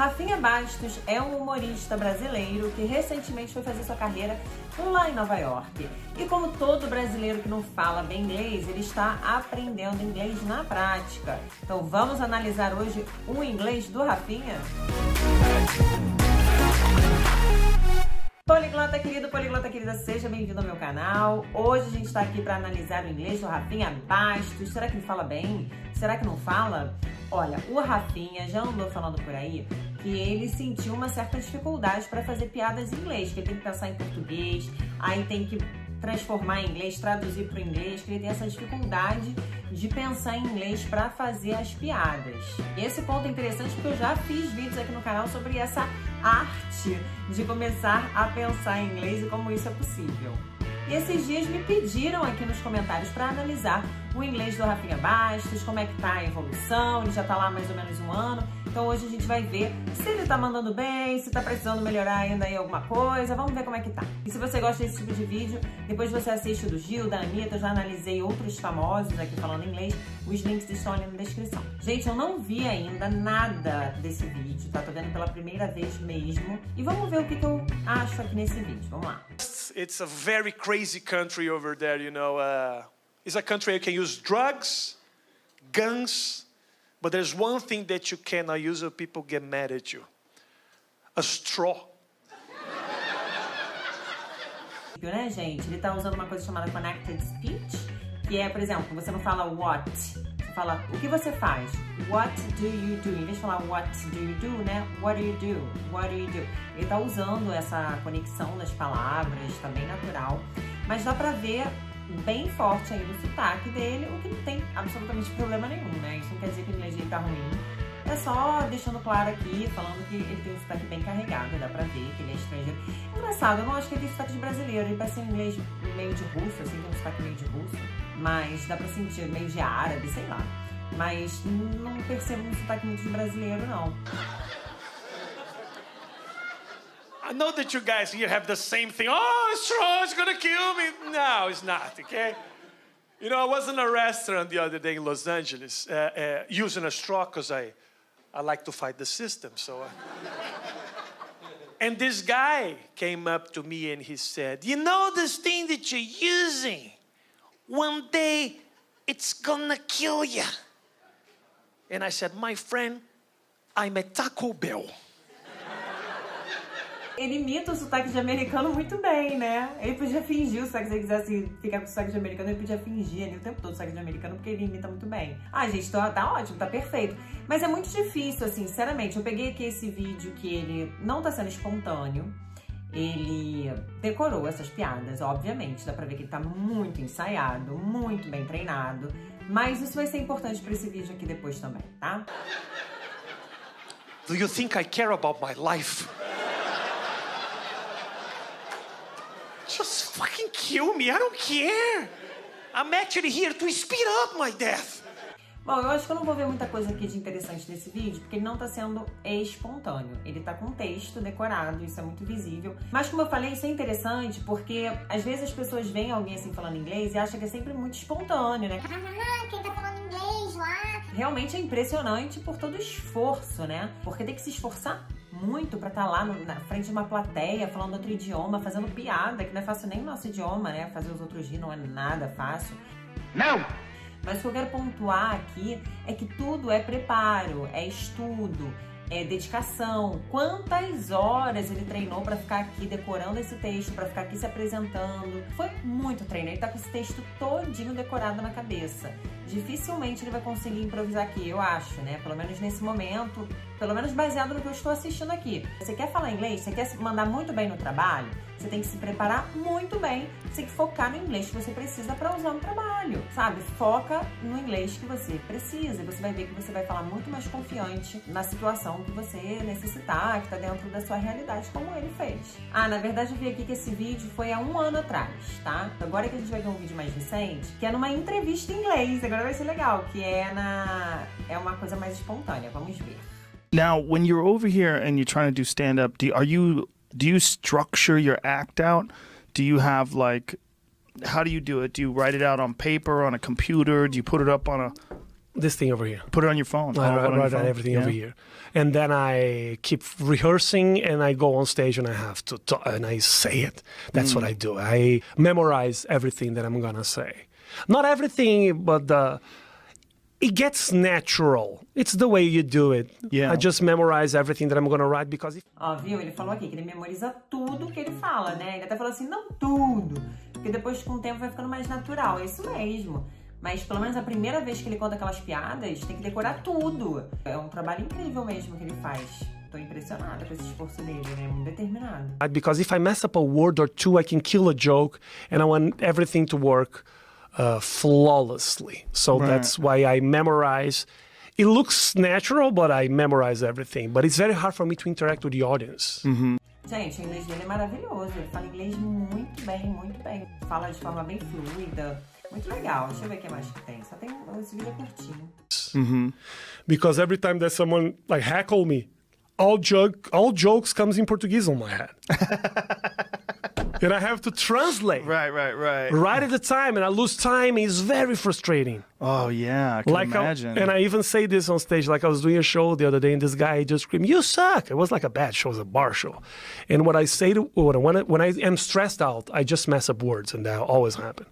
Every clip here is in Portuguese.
Rafinha Bastos é um humorista brasileiro que recentemente foi fazer sua carreira lá em Nova York. E como todo brasileiro que não fala bem inglês, ele está aprendendo inglês na prática. Então vamos analisar hoje o inglês do Rafinha? Poliglota querido, poliglota querida, seja bem-vindo ao meu canal. Hoje a gente está aqui para analisar o inglês do Rafinha Bastos. Será que ele fala bem? Será que não fala? Olha, o Rafinha já andou falando por aí que ele sentiu uma certa dificuldade para fazer piadas em inglês, que ele tem que pensar em português, aí tem que transformar em inglês, traduzir para o inglês, que ele tem essa dificuldade de pensar em inglês para fazer as piadas. Esse ponto é interessante porque eu já fiz vídeos aqui no canal sobre essa arte de começar a pensar em inglês e como isso é possível. E esses dias me pediram aqui nos comentários para analisar o inglês do Rafinha Bastos, como é que tá a evolução, ele já tá lá mais ou menos um ano. Então hoje a gente vai ver se ele tá mandando bem, se tá precisando melhorar ainda em alguma coisa. Vamos ver como é que tá. E se você gosta desse tipo de vídeo, depois você assiste o do Gil, da Anitta, eu já analisei outros famosos aqui falando inglês. Os links estão ali na descrição. Gente, eu não vi ainda nada desse vídeo, tá? Tô vendo pela primeira vez mesmo. E vamos ver o que, que eu acho aqui nesse vídeo. Vamos lá. it's a very crazy country over there, you know. Uh, it's a country you can use drugs, guns, but there's one thing that you cannot use or people get mad at you a straw. Né, gente? Ele tá usando uma coisa chamada connected speech, que é, por exemplo, você não fala what, você fala o que você faz. What do you do? Em vez de falar what do you do, né? What do you do? What do you do? Ele tá usando essa conexão das palavras, tá bem natural. Mas dá pra ver bem forte aí no sotaque dele, o que não tem absolutamente problema nenhum, né? Isso não quer dizer que o inglês dele tá ruim. É só deixando claro aqui, falando que ele tem um sotaque bem carregado, dá pra ver que ele é estrangeiro. Engraçado, eu não acho que ele tem sotaque de brasileiro, ele parece um inglês meio de russo, assim, tem um sotaque meio de russo. Mas dá pra sentir meio de árabe, sei lá. Mas não percebo um sotaque muito de brasileiro, não. I know that you guys here have the same thing. Oh, straw is gonna kill me. No, it's not, okay? You know, I was in a restaurant the other day in Los Angeles uh, uh, using a straw because I, I like to fight the system. So, uh, and this guy came up to me and he said, "You know this thing that you're using? One day, it's gonna kill you." And I said, "My friend, I'm a Taco Bell." Ele imita o sotaque de americano muito bem, né? Ele podia fingir o sotaque, se ele quisesse ficar com o sotaque de americano, ele podia fingir ali o tempo todo o sotaque de americano, porque ele imita muito bem. Ah, gente, tá, tá ótimo, tá perfeito. Mas é muito difícil, assim, sinceramente. Eu peguei aqui esse vídeo que ele não tá sendo espontâneo. Ele decorou essas piadas, obviamente. Dá pra ver que ele tá muito ensaiado, muito bem treinado. Mas isso vai ser importante para esse vídeo aqui depois também, tá? Do you think I care about my life? Fucking kill me. I don't care. I'm actually here to speed up my death. Bom, eu acho que eu não vou ver muita coisa aqui de interessante nesse vídeo, porque ele não tá sendo espontâneo. Ele tá com texto decorado, isso é muito visível. Mas como eu falei, isso é interessante porque às vezes as pessoas veem alguém assim falando inglês e acham que é sempre muito espontâneo, né? Ah, quem tá falando inglês lá? Realmente é impressionante por todo o esforço, né? Porque tem que se esforçar muito para estar tá lá no, na frente de uma plateia, falando outro idioma, fazendo piada, que não é fácil nem o nosso idioma, né? Fazer os outros rir não é nada fácil. Não! Mas o que eu quero pontuar aqui é que tudo é preparo, é estudo, é, dedicação, quantas horas ele treinou para ficar aqui decorando esse texto, para ficar aqui se apresentando. Foi muito treino, ele tá com esse texto todinho decorado na cabeça. Dificilmente ele vai conseguir improvisar aqui, eu acho, né? Pelo menos nesse momento, pelo menos baseado no que eu estou assistindo aqui. Você quer falar inglês? Você quer mandar muito bem no trabalho? Você tem que se preparar muito bem, você tem que focar no inglês que você precisa para usar no trabalho, sabe? Foca no inglês que você precisa e você vai ver que você vai falar muito mais confiante na situação que você necessitar, que está dentro da sua realidade, como ele fez. Ah, na verdade eu vi aqui que esse vídeo foi há um ano atrás, tá? Agora que a gente vai ver um vídeo mais recente, que é numa entrevista em inglês, agora vai ser legal, que é na... é uma coisa mais espontânea, vamos ver. Now, when you're over here and you're trying to do stand up, do, are you do you structure your act out? Do you have like how do you do it? Do you write it out on paper, on a computer? Do you put it up on a this thing over here. Put it on your phone. I All write, put it on your write phone. everything Yeah. over here, and then I keep rehearsing, and I go on stage and I have to, to and I say it. That's Mm. what I do. I memorize everything that I'm gonna say. Not everything, but the it gets natural. It's the way you do it. Yeah. I just memorize everything that I'm gonna write because if Ó, viu? Ele falou aqui que ele memoriza tudo que ele fala, né? Ele até falou assim, não tudo. Porque depois, com o tempo, vai ficando mais natural. É isso mesmo. Mas pelo menos a primeira vez que ele conta aquelas piadas, tem que decorar tudo. É um trabalho incrível mesmo que ele faz. Tô impressionada com esse esforço dele, né? Muito determinado. because if I mess up a word or two, I can kill a joke, and I want everything to work uh, flawlessly. So Right. that's why I memorize. It looks natural, but I memorize everything. But it's very hard for me to interact with the audience. Gente, o inglês dele é maravilhoso. Ele fala inglês muito bem, muito bem. Fala de forma bem fluida. Muito legal. Deixa eu ver o que mais que tem. Só tem esse vídeo é curtinho. Because every time that someone like heckle me, all joke, all jokes comes in Portuguese on my head, and I have to translate. Right, right, right. Right at the time, and I lose time. It's very frustrating. Oh yeah, I can like I- imagine. and I even say this on stage. Like I was doing a show the other day, and this guy just screamed, "You suck!" It was like a bad show, it was a bar show. And what I say to when I, when I am stressed out, I just mess up words, and that always happen.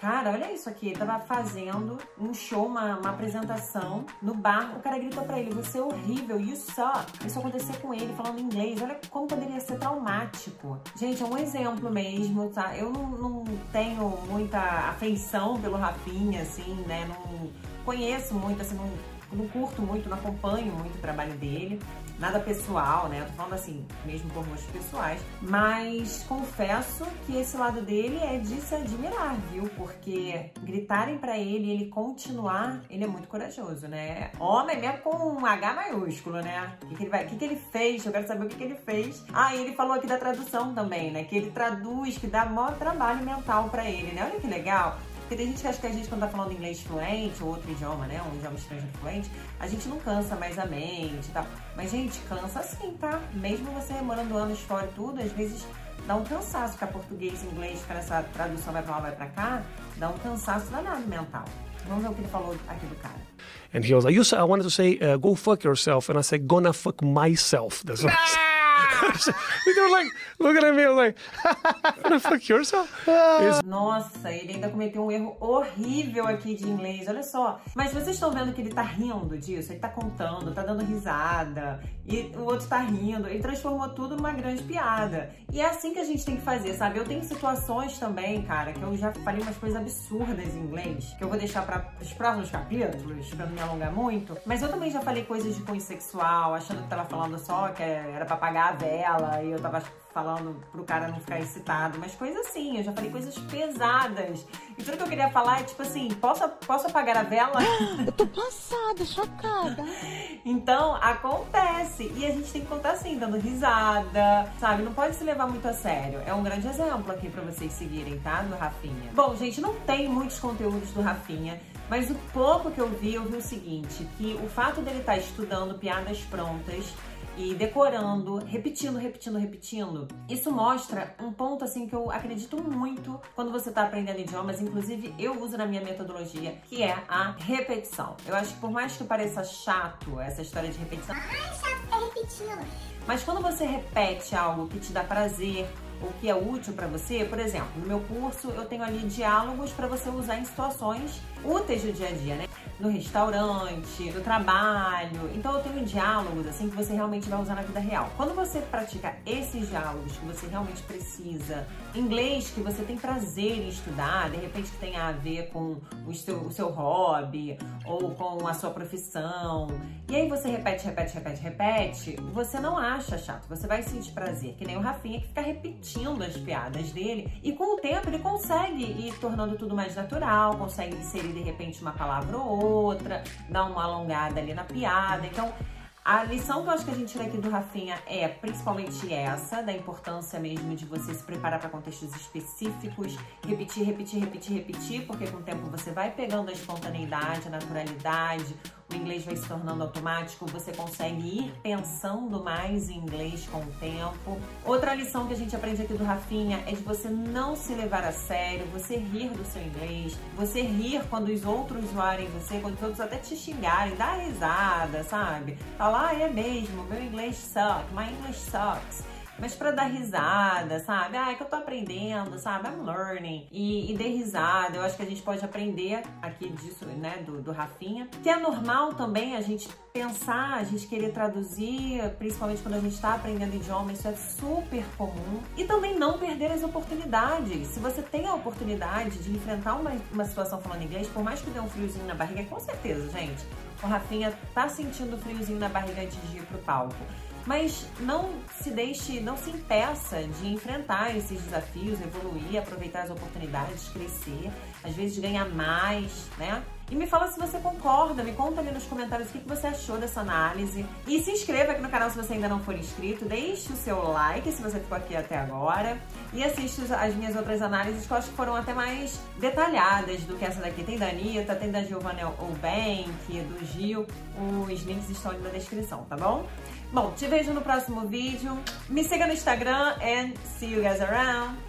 Cara, olha isso aqui. Ele tava fazendo um show, uma, uma apresentação no bar. O cara gritou pra ele: Você é horrível, you suck. Isso aconteceu com ele falando inglês. Olha como poderia ser traumático. Gente, é um exemplo mesmo, tá? Eu não, não tenho muita afeição pelo Rafinha, assim, né? Não conheço muito, assim, não, não curto muito, não acompanho muito o trabalho dele. Nada pessoal, né? Eu tô falando assim, mesmo por gostos pessoais. Mas confesso que esse lado dele é de se admirar, viu? Porque gritarem pra ele ele continuar, ele é muito corajoso, né? Homem mesmo com um H maiúsculo, né? O que, que ele vai, o que, que ele fez? Eu quero saber o que, que ele fez. Ah, ele falou aqui da tradução também, né? Que ele traduz, que dá maior trabalho mental pra ele, né? Olha que legal. Porque tem gente que acha que a gente, quando tá falando inglês fluente ou outro idioma, né? Um idioma estrangeiro fluente, a gente não cansa mais a mente e tal. Mas, gente, cansa sim, tá? Mesmo você morando anos fora e tudo, às vezes dá um cansaço ficar português, inglês, ficar nessa tradução vai pra lá, vai pra cá, dá um cansaço danado mental. Vamos ver o que ele falou aqui do cara. And he was like, "You said I wanted to say, uh, go fuck yourself," and I said, "Gonna fuck myself." That's what. They were like looking at me. I was like, "Gonna fuck yourself?" It's Nossa, ele ainda cometeu um erro horrível aqui de inglês, olha só. Mas vocês estão vendo que ele tá rindo disso? Ele tá contando, tá dando risada, e o outro tá rindo. Ele transformou tudo numa grande piada. E é assim que a gente tem que fazer, sabe? Eu tenho situações também, cara, que eu já falei umas coisas absurdas em inglês, que eu vou deixar para os próximos capítulos, pra não me alongar muito. Mas eu também já falei coisas de cunho sexual, achando que tava falando só que era pra apagar a vela, e eu tava falando pro cara não ficar excitado, mas coisas assim, eu já falei coisas pesadas. E tudo que eu queria falar é tipo assim, posso, posso apagar a vela? Eu tô passada, chocada. Então, acontece. E a gente tem que contar assim, dando risada, sabe? Não pode se levar muito a sério. É um grande exemplo aqui pra vocês seguirem, tá? Do Rafinha. Bom, gente, não tem muitos conteúdos do Rafinha. Mas o pouco que eu vi, eu vi o seguinte, que o fato dele estar estudando piadas prontas e decorando, repetindo, repetindo, repetindo. Isso mostra um ponto assim que eu acredito muito quando você está aprendendo idiomas, inclusive eu uso na minha metodologia, que é a repetição. Eu acho que por mais que pareça chato essa história de repetição, Ai, chato, ficar repetindo. mas quando você repete algo que te dá prazer, ou que é útil para você, por exemplo, no meu curso eu tenho ali diálogos para você usar em situações úteis do dia a dia, né? No restaurante, no trabalho. Então eu tenho diálogos assim que você realmente vai usar na vida real. Quando você pratica esses diálogos que você realmente precisa, inglês que você tem prazer em estudar, de repente que tem a ver com o seu, o seu hobby ou com a sua profissão, e aí você repete, repete, repete, repete, você não acha chato, você vai sentir prazer, que nem o Rafinha que fica repetindo as piadas dele e com o tempo ele consegue ir tornando tudo mais natural, consegue inserir de repente uma palavra ou outra, dar uma alongada ali na piada. Então, a lição que eu acho que a gente tira aqui do Rafinha é principalmente essa, da importância mesmo de você se preparar para contextos específicos, repetir, repetir, repetir, repetir, porque com o tempo você vai pegando a espontaneidade, a naturalidade, o inglês vai se tornando automático, você consegue ir pensando mais em inglês com o tempo. Outra lição que a gente aprende aqui do Rafinha é de você não se levar a sério, você rir do seu inglês, você rir quando os outros zoarem você, quando os outros até te xingarem, dar risada, sabe? Falar, ah, é mesmo, meu inglês sucks, my English sucks mas para dar risada, sabe? Ah, é que eu tô aprendendo, sabe? I'm learning. E, e risada. Eu acho que a gente pode aprender aqui disso, né, do, do Rafinha. Que é normal também a gente pensar, a gente querer traduzir, principalmente quando a gente está aprendendo idioma, isso é super comum. E também não perder as oportunidades. Se você tem a oportunidade de enfrentar uma, uma situação falando inglês, por mais que dê um friozinho na barriga, com certeza, gente, o Rafinha tá sentindo friozinho na barriga antes de ir pro palco. Mas não se deixe, não se impeça de enfrentar esses desafios, evoluir, aproveitar as oportunidades, crescer, às vezes ganhar mais, né? E me fala se você concorda, me conta ali nos comentários o que você achou dessa análise. E se inscreva aqui no canal se você ainda não for inscrito, deixe o seu like se você ficou aqui até agora. E assista as minhas outras análises que eu acho que foram até mais detalhadas do que essa daqui. Tem da Anitta, tem da Giovanna Eubank, do Gil. Os links estão ali na descrição, tá bom? Bom, te vejo no próximo vídeo. Me siga no Instagram and see you guys around.